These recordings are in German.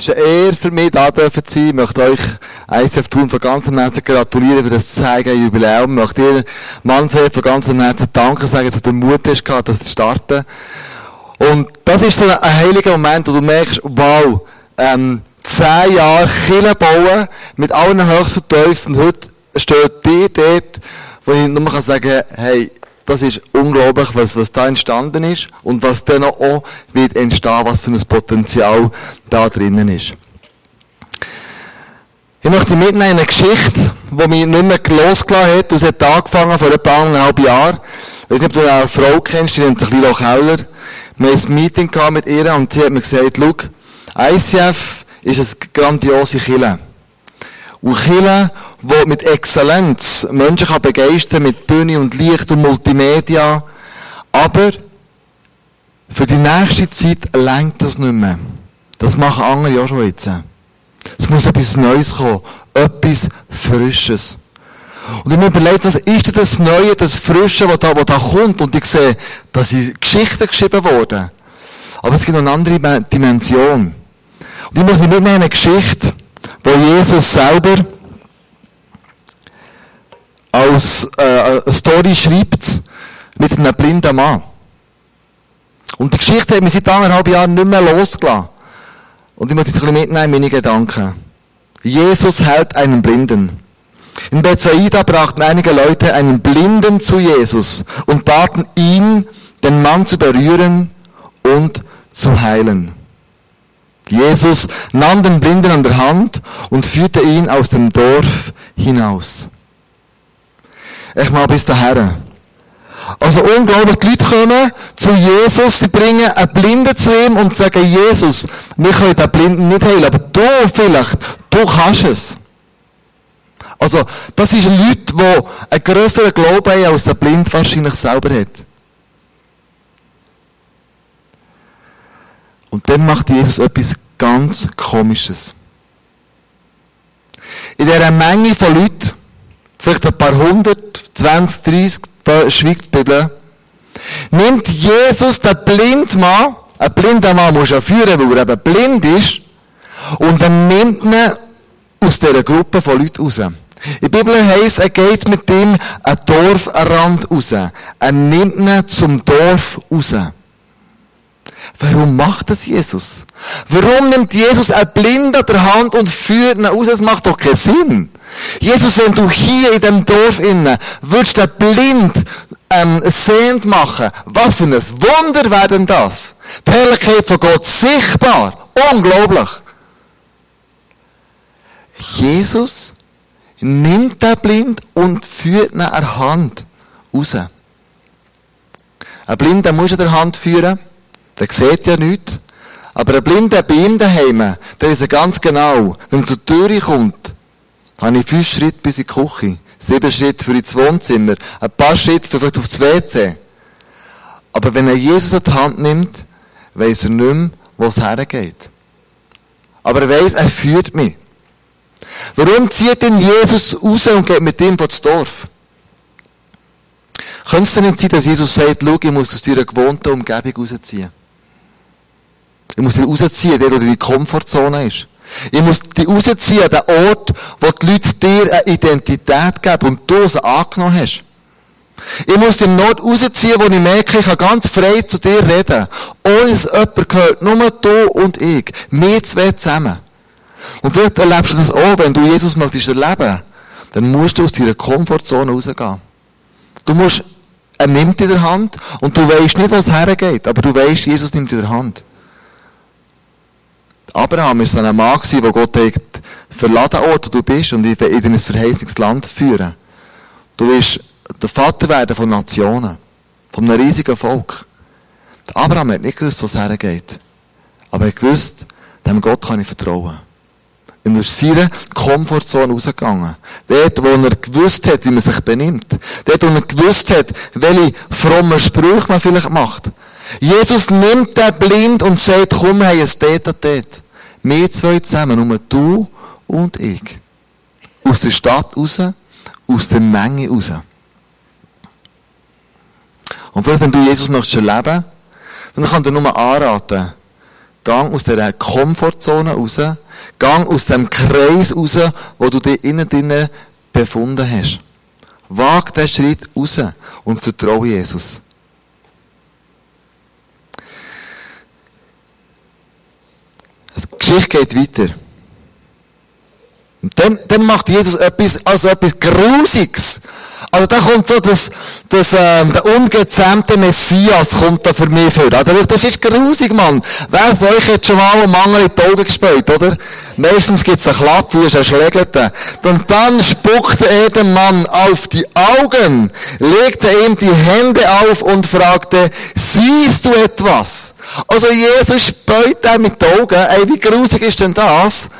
Es ist eine Ehre für mich, da dürfen zu sein. Ich möchte euch ICF tun von ganzem Herzen gratulieren für das zeigen Jubiläum. Ich möchte dir, Manfred, von ganzem Herzen danken sagen, dass du den Mut hast gehabt, das zu starten. Und das ist so ein heiliger Moment, wo du merkst, wow, ähm, zehn Jahre Kille bauen, mit allen Höchsten und Tiefsten. Und heute steht dir dort, wo ich nur kann sagen, hey, das ist unglaublich, was, was da entstanden ist und was dann auch wird entstehen, was für ein Potenzial da drinnen ist. Ich möchte mitnehmen eine Geschichte, die mich nicht mehr losgelassen hat. Das hat angefangen vor etwa eineinhalb Jahren. Ich weiß nicht, ob du eine Frau kennst, die nennt sich Lilo Keller. Wir hatten ein Meeting mit ihr und sie hat mir gesagt, schau, ICF ist eine grandiose Kille. Und Kille, die mit Exzellenz Menschen kann begeistern mit Bühne und Licht und Multimedia. Aber für die nächste Zeit lenkt das nicht mehr. Das machen andere ja schon jetzt. Es muss etwas Neues kommen. Etwas Frisches. Und ich mir überlegt, was ist denn das Neue, das Frische, was da, was da kommt? Und ich sehe, da sind Geschichten geschrieben worden. Aber es gibt noch eine andere Dimension. Und ich möchte mitnehmen eine Geschichte, wo Jesus selber als äh, Story schreibt mit einem blinden Mann. Und die Geschichte hat mich seit anderthalb Jahren nicht mehr losgelassen. Und ich möchte jetzt ein bisschen mitnehmen, meine Gedanken. Jesus hält einen Blinden. In Bethsaida brachten einige Leute einen Blinden zu Jesus und baten ihn, den Mann zu berühren und zu heilen. Jesus nahm den Blinden an der Hand und führte ihn aus dem Dorf hinaus. Ich mal bis daher. Also unglaublich, die Leute kommen zu Jesus, sie bringen einen Blinden zu ihm und sagen, Jesus, wir können den Blinden nicht heilen, aber du vielleicht, du kannst es. Also, das sind Leute, die einen grösseren Glauben haben, als der Blind wahrscheinlich selber hat. Und dann macht Jesus etwas ganz Komisches. In dieser Menge von Leuten, vielleicht ein paar hundert, 20, 30, da schweigt die Bibel, nimmt Jesus den Blindmann, ein blinder Mann muss ja führen, weil er eben blind ist, und dann nimmt ihn aus dieser Gruppe von Leuten raus. In der Bibel heisst, er geht mit ihm einen Dorfrand raus. Er nimmt ihn zum Dorf raus. Warum macht das Jesus? Warum nimmt Jesus einen Blind an der Hand und führt ihn raus? Das macht doch keinen Sinn. Jesus, wenn du hier in dem Dorf innen würdest den Blind ähm, sehend machen, was für ein Wunder wäre denn das? Die Herrlichkeit von Gott sichtbar. Unglaublich. Jesus nimmt den Blind und führt ihn an Hand raus. Ein Blinder muss er der Hand führen. Der sieht ja nichts. Aber ein Blinder bei ihm daheim, der ist ganz genau, wenn er zur Tür kommt, habe ich fünf Schritte bis in die Küche, sieben Schritte für ins Wohnzimmer, ein paar Schritte vielleicht aufs WC. Aber wenn er Jesus an die Hand nimmt, weiss er nicht mehr, wo es hergeht. Aber er weiss, er führt mich. Warum zieht denn Jesus raus und geht mit ihm das Dorf? Könnte es denn nicht sein, dass Jesus sagt, schau, ich muss aus deiner gewohnten Umgebung rausziehen? Ich muss dich rausziehen, der, der die Komfortzone ist. Ich muss dich rausziehen an den Ort, wo die Leute dir eine Identität geben und du sie angenommen hast. Ich muss den Nord rausziehen, wo ich merke, ich kann ganz frei zu dir reden. Ohne dass jemand gehört. Nur du und ich. Wir zwei zusammen. Und vielleicht erlebst du das auch, wenn du Jesus möchtest erleben, dann musst du aus deiner Komfortzone rausgehen. Du musst, er nimmt in der Hand und du weißt nicht, wo es hergeht, aber du weißt, Jesus nimmt in der Hand. Abraham war so ein Mann, der Gott hat, verladen Ort, wo du bist, und in ein verheißungsland Land führen. Du wirst der Vater werden von Nationen. Von einem riesigen Volk. Abraham hat nicht gewusst, wo es hergeht. Aber er hat gewusst, dem Gott kann ich vertrauen. Und er ist aus seiner Komfortzone rausgegangen. Dort, wo er gewusst hat, wie man sich benimmt. Dort, wo er gewusst hat, welche frommen Sprüche man vielleicht macht. Jesus nimmt den blind und sagt, komm, ein Date an dort. Wir zwei zusammen, nur du und ich. Aus der Stadt raus, aus der Menge raus. Und vielleicht, wenn du Jesus möchtest erleben, dann kann dir nur anraten, gang aus dieser Komfortzone raus, gang aus dem Kreis raus, wo du dich innen drinnen befunden hast. Wag den Schritt raus und vertraue Jesus. Die Geschichte geht weiter. Dann, dann macht Jesus etwas, also etwas Grusiges. Also da kommt so das, das, ähm, der ungezähmte Messias kommt da für mich vor. Also das ist grusig, Mann. Wer von euch hat schon mal einen Mangel in die Augen gespielt, oder? Meistens gibt's einen Klapp, wie ein Schlägelte. Und dann spuckt er den Mann auf die Augen, legte ihm die Hände auf und fragte, siehst du etwas? Also Jesus späut er mit den Augen. Ey, wie grusig ist denn das?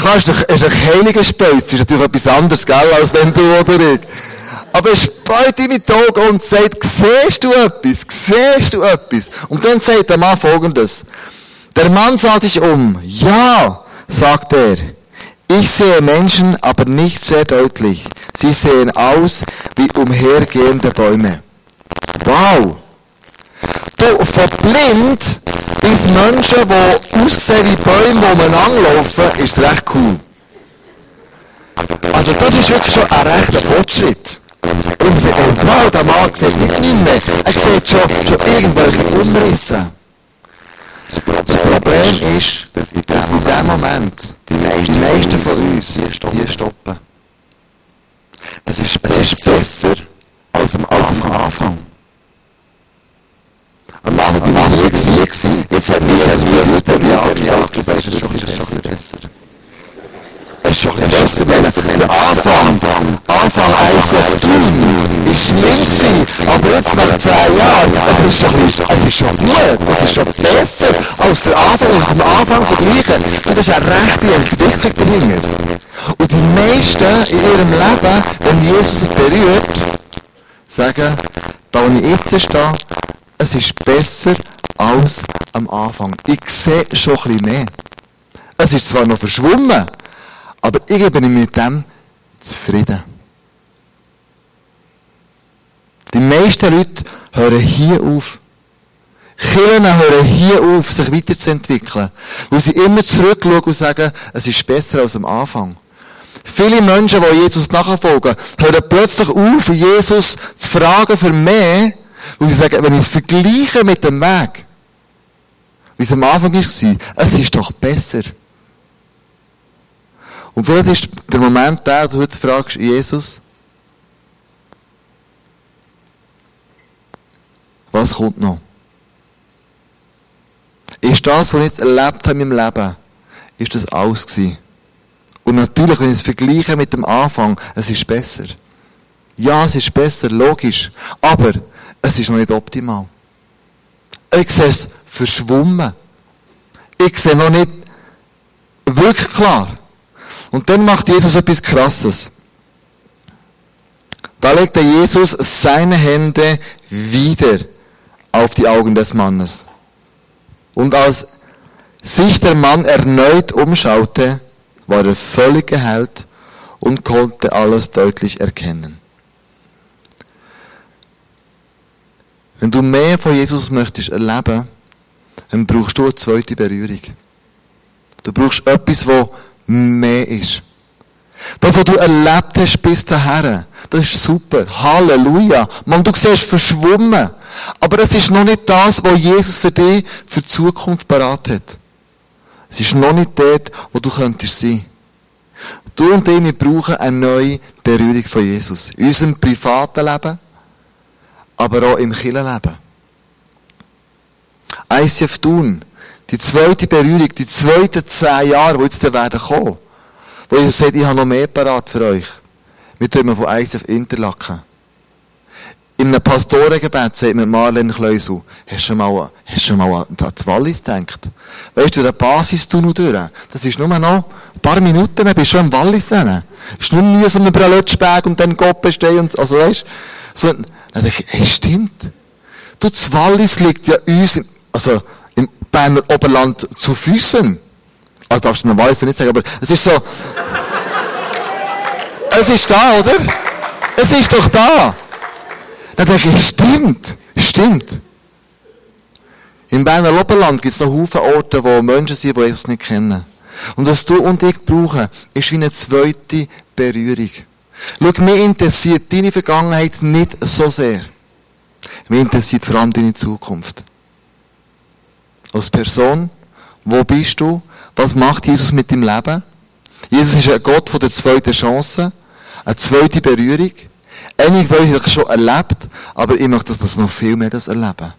Klar, ein, ist ein heiliger Spöitz, ist natürlich etwas anderes, gell, als wenn du oder ich. Aber er späut ihm mit den Augen und sagt, siehst du etwas? Siehst du etwas? Und dann sagt der Mann folgendes. Der Mann sah sich um. Ja, sagt er. Ich sehe Menschen, aber nicht sehr deutlich. Sie sehen aus wie umhergehende Bäume. Wow! Du, von blind bis Menschen, die aussehen wie Bäume, die man anlaufen, ist recht cool. Also das ist wirklich schon ein rechter Fortschritt. Und wow, der Mann sieht nicht mehr. Er sieht schon, schon irgendwelche Umrisse. Das Problem ist, dass in dem Moment die meisten von uns hier stoppen. Es ist, es ist besser als am Anfang. Am Anfang bin ich hier gewesen. Jetzt hat mich ein Bruder mir angeschaut. Das ist schon ein bisschen besser. Es ist schon ein bisschen besser. Der Anfang, Anfang ISF tun, ist schlimm gewesen. Aber jetzt nach zehn Jahren, es ist schon, es ist schon gut. Es ist schon besser als der Anfang. Und am Anfang vergleichen. Und das ist eine rechte Entwicklung dahinter. Und die meisten in ihrem Leben, wenn Jesus sie berührt, sagen, da wo ich jetzt stehe, es ist besser als am Anfang. Ich sehe schon ein bisschen mehr. Es ist zwar noch verschwommen, aber ich bin mit dem zufrieden. Die meisten Leute hören hier auf. Kirchen hören hier auf, sich weiterzuentwickeln. Weil sie immer zurückschauen und sagen, es ist besser als am Anfang. Viele Menschen, die Jesus nachfolgen, hören plötzlich auf, Jesus zu fragen für mehr, weil sie sagen, wenn ich es vergleiche mit dem Weg, wie es am Anfang war, es ist doch besser. Und vielleicht ist der Moment der, du heute fragst, Jesus, was kommt noch? Ist das, was ich jetzt erlebt habe in meinem Leben, ist das alles gewesen? Und natürlich, wenn ich es vergleiche mit dem Anfang, es ist besser. Ja, es ist besser, logisch. Aber es ist noch nicht optimal. Ich sehe es verschwommen. Ich sehe noch nicht wirklich klar. Und dann macht Jesus etwas Krasses. Da legt der Jesus seine Hände wieder auf die Augen des Mannes. Und als sich der Mann erneut umschaute, war er völlig geheilt und konnte alles deutlich erkennen. Wenn du mehr von Jesus möchtest erleben, dann brauchst du eine zweite Berührung. Du brauchst etwas, was mehr ist. Das, was du erlebt hast bis dahin, das ist super. Halleluja. Man, du siehst verschwommen. Aber es ist noch nicht das, was Jesus für dich für die Zukunft parat hat. Es ist noch nicht dort, wo du könntest sein. Du und ich, wir brauchen eine neue Berührung von Jesus. In unserem privaten Leben, aber auch im Kirchenleben. ICF Thun, die zweite Berührung, die zweiten zehn Jahre, die jetzt werden kommen, wo Jesus sagt, ich habe noch mehr parat für euch. Wir tun von ICF Interlaken. In einem Pastorengebet sagt mir Marlene Kleusel, hast du mal, hast du mal an die Wallis gedacht? Weißt du, der Basis du noch durch. Das ist nur noch ein paar Minuten, dann bist du schon im Wallis. Es ist nur mühsam über einen Lötschberg und dann Gott stehen und, also weißt, so, dann denke ich, hey, stimmt. Du, das Wallis liegt ja uns, also im Berner Oberland zu Füßen. Also darfst du mir Wallis nicht sagen, aber es ist so, es ist da, oder? Es ist doch da. Dann denke ich, stimmt, stimmt. Im Berner Oberland gibt es noch Haufen Orte, wo Menschen sind, die Jesus nicht kennen. Und was du und ich brauchen, ist wie eine zweite Berührung. Schau, mich interessiert deine Vergangenheit nicht so sehr. Mich interessiert vor allem deine Zukunft. Als Person, wo bist du? Was macht Jesus mit deinem Leben? Jesus ist ein Gott von der zweiten Chance, eine zweite Berührung. Einige von euch schon erlebt, aber ich möchte das noch viel mehr erleben.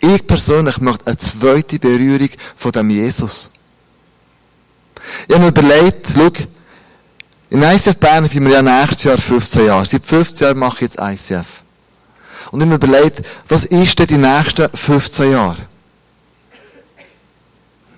Ich persönlich möchte eine zweite Berührung von dem Jesus. Ich habe mir überlegt, schau, in ICF Bern sind wir ja nächstes Jahr 15 Jahre. Seit 15 Jahren mache ich jetzt ICF. Und ich mir überlegt, was ist denn die nächsten 15 Jahre?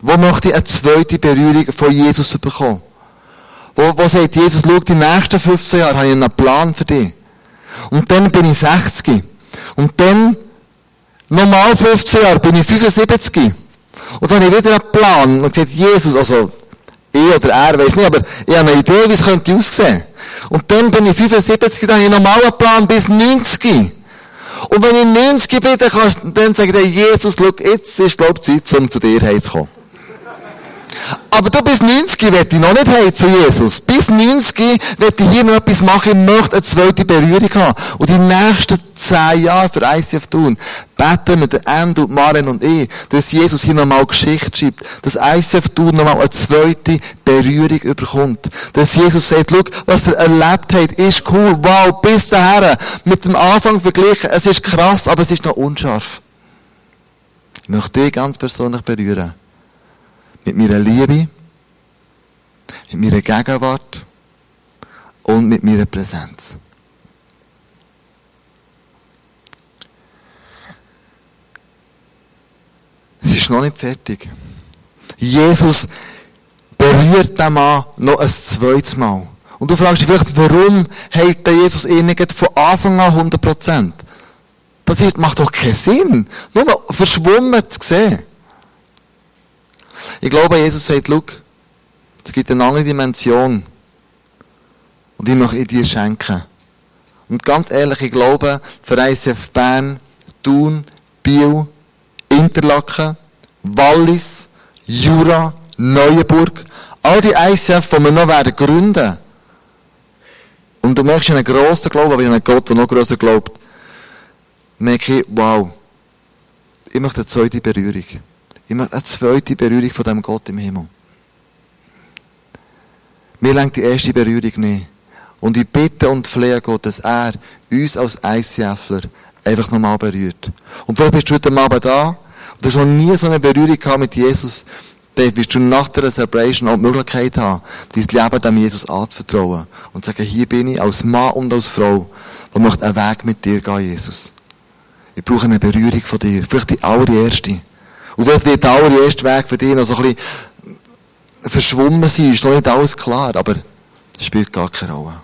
Wo möchte ich eine zweite Berührung von Jesus bekommen? Wo, wo sagt Jesus, schau, die nächsten 15 Jahre habe ich einen Plan für dich. Und dann bin ich 60. Und dann, nochmal 15 Jahre, bin ich 75. Und dann habe ich wieder einen Plan und gesagt, Jesus, also, ich oder er, weiß nicht, aber ich habe eine Idee, wie es könnte aussehen. Und dann bin ich 75, dann habe ich einen Plan bis 90. Und wenn ich 90 bin, dann kannst du dann sagen, Jesus, schau, jetzt ist, glaube ich, Zeit, um zu dir heimzukommen. Aber du bis 90 will ich noch nicht heim zu Jesus. Bis 90 will ich hier noch etwas machen. Ich möchte eine zweite Berührung haben. Und die nächsten 10 Jahre für ICF tun, beten wir, der Endo, Maren und ich, dass Jesus hier nochmal Geschichte schreibt. Dass ICF tun nochmal eine zweite Berührung überkommt. Dass Jesus sagt, schau, was er erlebt hat, ist cool. Wow, bis dahin. Mit dem Anfang verglichen. Es ist krass, aber es ist noch unscharf. Ich möchte dich ganz persönlich berühren mit meiner Liebe, mit meiner Gegenwart und mit meiner Präsenz. Es ist noch nicht fertig. Jesus berührt den Mann noch ein zweites Mal. Und du fragst dich vielleicht, warum hält der Jesus ihn nicht von Anfang an 100%? Das macht doch keinen Sinn. Nur verschwommen zu sehen. Ich glaube, Jesus sagt, schau, es gibt eine andere Dimension. Und die möchte ich dir schenken. Und ganz ehrlich, ich glaube, für ICF Bern, Thun, Biel, Interlaken, Wallis, Jura, Neuenburg, all die ICF, die wir noch werden gründen. Und du merkst einen grossen Glauben, aber in einen Gott, der noch grösser glaubt, merke ich, wow, ich möchte eine zweite Berührung. Möchte eine zweite Berührung von dem Gott im Himmel. Mir lenkt die erste Berührung nicht. Und ich bitte und flehe Gott, dass er uns als ICFler einfach nochmal berührt. Und vielleicht bist du heute Abend da und hast noch nie so eine Berührung gehabt mit Jesus, dann wirst du nach der Celebration auch die Möglichkeit haben, dein Leben dem Jesus anzuvertrauen. Und zu sagen, hier bin ich als Mann und als Frau, die möchte einen Weg mit dir gehen, Jesus. Ich brauche eine Berührung von dir. Vielleicht die allererste. Und vielleicht wird der allererste Weg für dich noch so ein bisschen verschwommen sein, ist noch nicht alles klar, aber das spielt gar keine Rolle.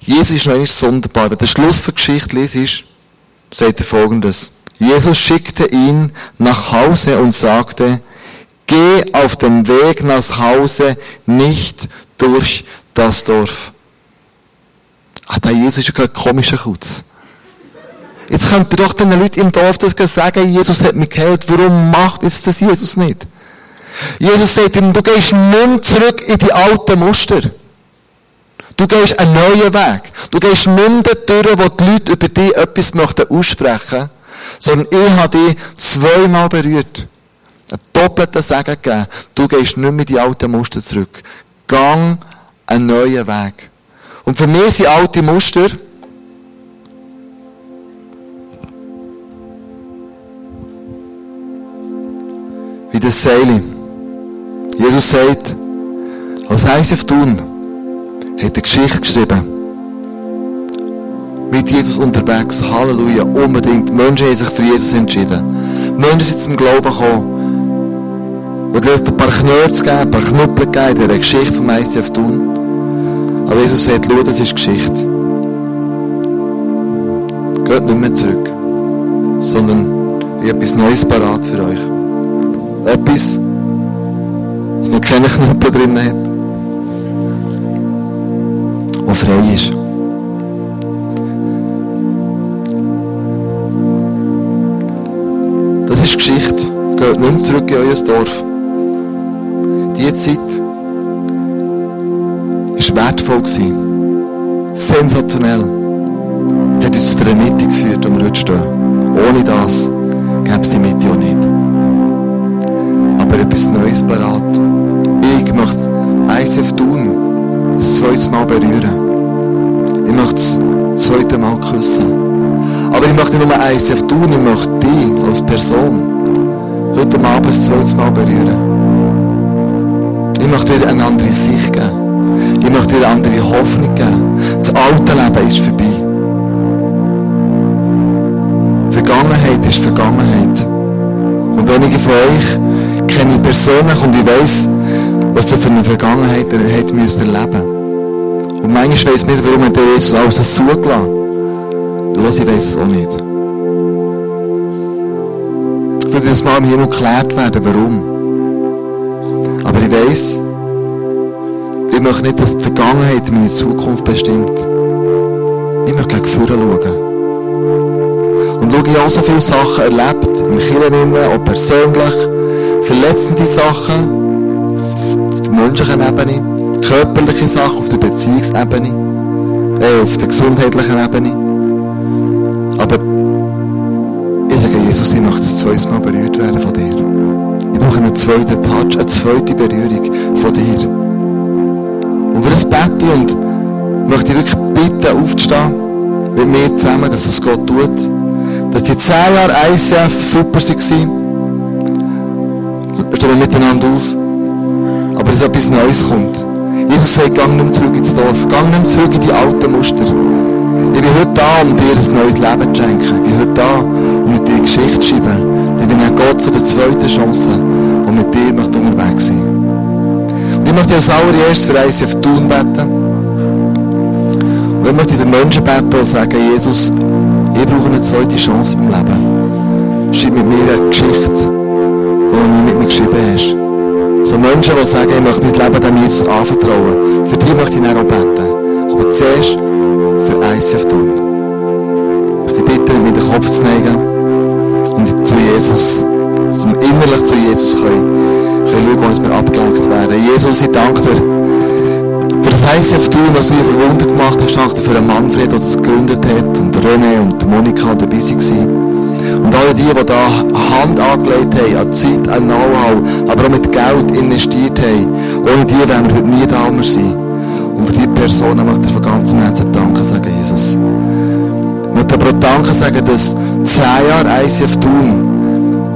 Jesus ist noch einmal sonderbar. Wenn der Schluss der Geschichte liest, sagt er folgendes. Jesus schickte ihn nach Hause und sagte, geh auf dem Weg nach Hause nicht durch das Dorf. Ah, der Jesus ist ja kein komischer Kutz. Jetzt könnt ihr doch den Leuten im Dorf das sagen, Jesus hat mich geheilt. Warum macht jetzt das Jesus nicht? Jesus sagt ihm, du gehst nicht zurück in die alten Muster. Du gehst einen neuen Weg. Du gehst nicht mehr durch, wo die Leute über dich etwas möchten aussprechen, sondern ich habe dich zweimal berührt. Einen doppelten Segen gegeben. Du gehst nicht mehr in die alten Muster zurück. Gang einen neuen Weg. Und für mich sind alte Muster, wie das Seil. Jesus sagt, als ICF Thun hat eine Geschichte geschrieben. Mit Jesus unterwegs, Halleluja, unbedingt. Menschen haben sich für Jesus entschieden. Menschen sind zum Glauben gekommen. Und er hat ein paar Knöpfe gegeben, ein paar Knüppel gegeben in dieser Geschichte vom ICF Thun. Aber Jesus sagt, schau, das ist Geschichte. Geht nicht mehr zurück, sondern ich habe etwas Neues parat für euch etwas, das noch keine Knüppel drin hat. Und frei ist. geht nicht mehr zurück in euer Dorf. Die Zeit war wertvoll. Sensationell. Hat uns zu der Mitte geführt, wo wir heute stehen. Ohne das gäbe es die Mitte auch nicht. Etwas Neues parat. Ich möchte ICF tun, das zweite Mal berühren. Ich möchte das zweite Mal küssen. Aber ich möchte nicht nur ICF tun, ich möchte dich als Person heute Abend das zweite Mal berühren. Ich möchte dir eine andere Sicht geben. Ich möchte dir eine andere Hoffnung geben. Das alte Leben ist vorbei. Vergangenheit ist Vergangenheit. Und einige von euch kenne ich persönlich und ich weiß, was ihr für eine Vergangenheit ihr habt müssen erleben. Und manchmal weiss ich nicht, warum hat Jesus alles zugelassen. Los, ich weiss es auch nicht. Ich will jetzt mal im Himmel geklärt werden, warum. Aber ich weiss, ich möchte nicht, dass die Vergangenheit meine Zukunft bestimmt. Ich möchte gegen vorne schauen. Und schau, ich habe auch so viele Sachen erlebt, im Kirchen, auch persönlich, verletzende Sachen, auf der menschlichen Ebene, körperliche Sachen auf der Beziehungsebene, äh, auf der gesundheitlichen Ebene. Aber ich sage Jesus, ich möchte das zweite Mal berührt werden von dir. Ich brauche einen zweiten Touch, eine zweite Berührung von dir. Und für das bete und möchte ich wirklich bitten, aufzustehen mit mir zusammen, dass es Gott tut. Dass die zehn Jahre ICF super waren. Stehen wir miteinander auf. Aber dass etwas Neues kommt. Jesus sagt, gang nicht zurück ins Dorf. Gang nicht zurück in die alten Muster. Ich bin heute da, um dir ein neues Leben zu schenken. Ich bin heute da, um mit dir Geschichte zu schreiben. Ich bin ein Gott von der zweiten Chance, und mit dir möchte unterwegs sein. Und ich möchte als allererstes für ICF tun beten. Und ich möchte den Menschen beten und sagen, Jesus, ich brauche eine zweite Chance im Leben. Schreib mit mir eine Geschichte, mir geschrieben hast. So Menschen, die sagen, ich möchte mein Leben dem Jesus anvertrauen. Für die möchte ich dann auch beten. Aber zuerst für ICF tun. Ich möchte bitte, mit den Kopf zu neigen und zu Jesus, zum innerlich zu Jesus können, können schauen, was wir abgelenkt werden. Jesus, ich danke dir für das ICF tun, was du hier für Wunder gemacht hast. Ich danke dir für den Manfred, der das gegründet hat, und René und Monika dabei waren. Und alle die, die da Hand angelegt haben, an Zeit, an Know-how, aber auch mit Geld investiert haben, ohne die wären wir heute nie da sein. Und für diese Personen möchte ich von ganzem Herzen Danke sagen, Jesus. Ich möchte aber auch Danke sagen, dass zehn Jahre ICF tun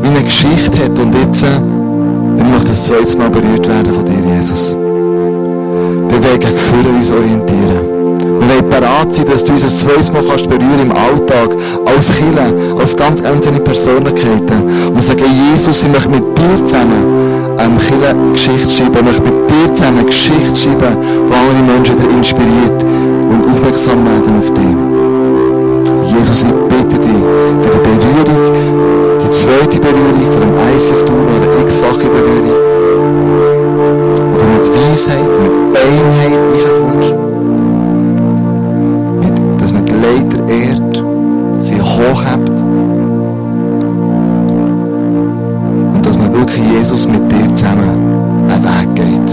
wie eine Geschichte hat und jetzt wir möchten das zweite Mal berührt werden von dir, Jesus. Wir wollen uns orientieren. Wir wollen bereit sein, dass du uns ein zweites Mal kannst berühren im Alltag, als Killer, als ganz einzelne Persönlichkeiten. Und sagen, Jesus, ich möchte mit dir zusammen eine Killer Geschichte schreiben. Ich möchte mit dir zusammen eine Geschichte schreiben, wo andere Menschen dir inspiriert und aufmerksam werden auf dich. Jesus, ich bitte dich für die Berührung, die zweite Berührung von dem ICF-Tool oder x-fache Berührung, du mit Weisheit, mit Einheit reinkommst. Hochhebt und dass man wirklich Jesus mit dir zusammen einen Weg geht.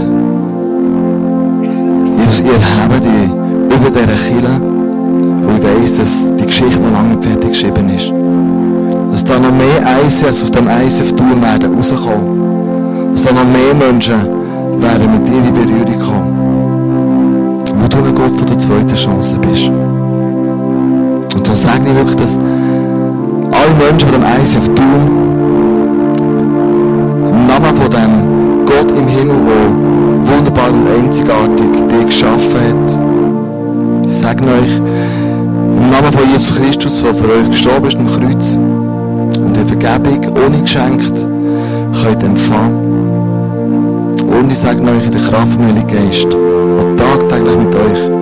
Jesus, ich erhebe dich über dieser Kille, wo ich weiss, dass die Geschichte noch lange fertig geschrieben ist. Dass da noch mehr ICS aus dem ICF-Tour werden rauskommen. Dass da noch mehr Menschen werden mit dir in Berührung kommen. Wo du ein Gott von der zweiten Chance bist. So sage ich wirklich, dass alle Menschen, die dem ICF tun, im Namen von dem Gott im Himmel, der wunderbar und einzigartig dich geschaffen hat, ich sage euch, im Namen von Jesus Christus, der für euch gestorben ist am Kreuz und die Vergebung ohne geschenkt könnt empfangen. Und ich sage euch in der Kraft Heiligen Geist, der tagtäglich mit euch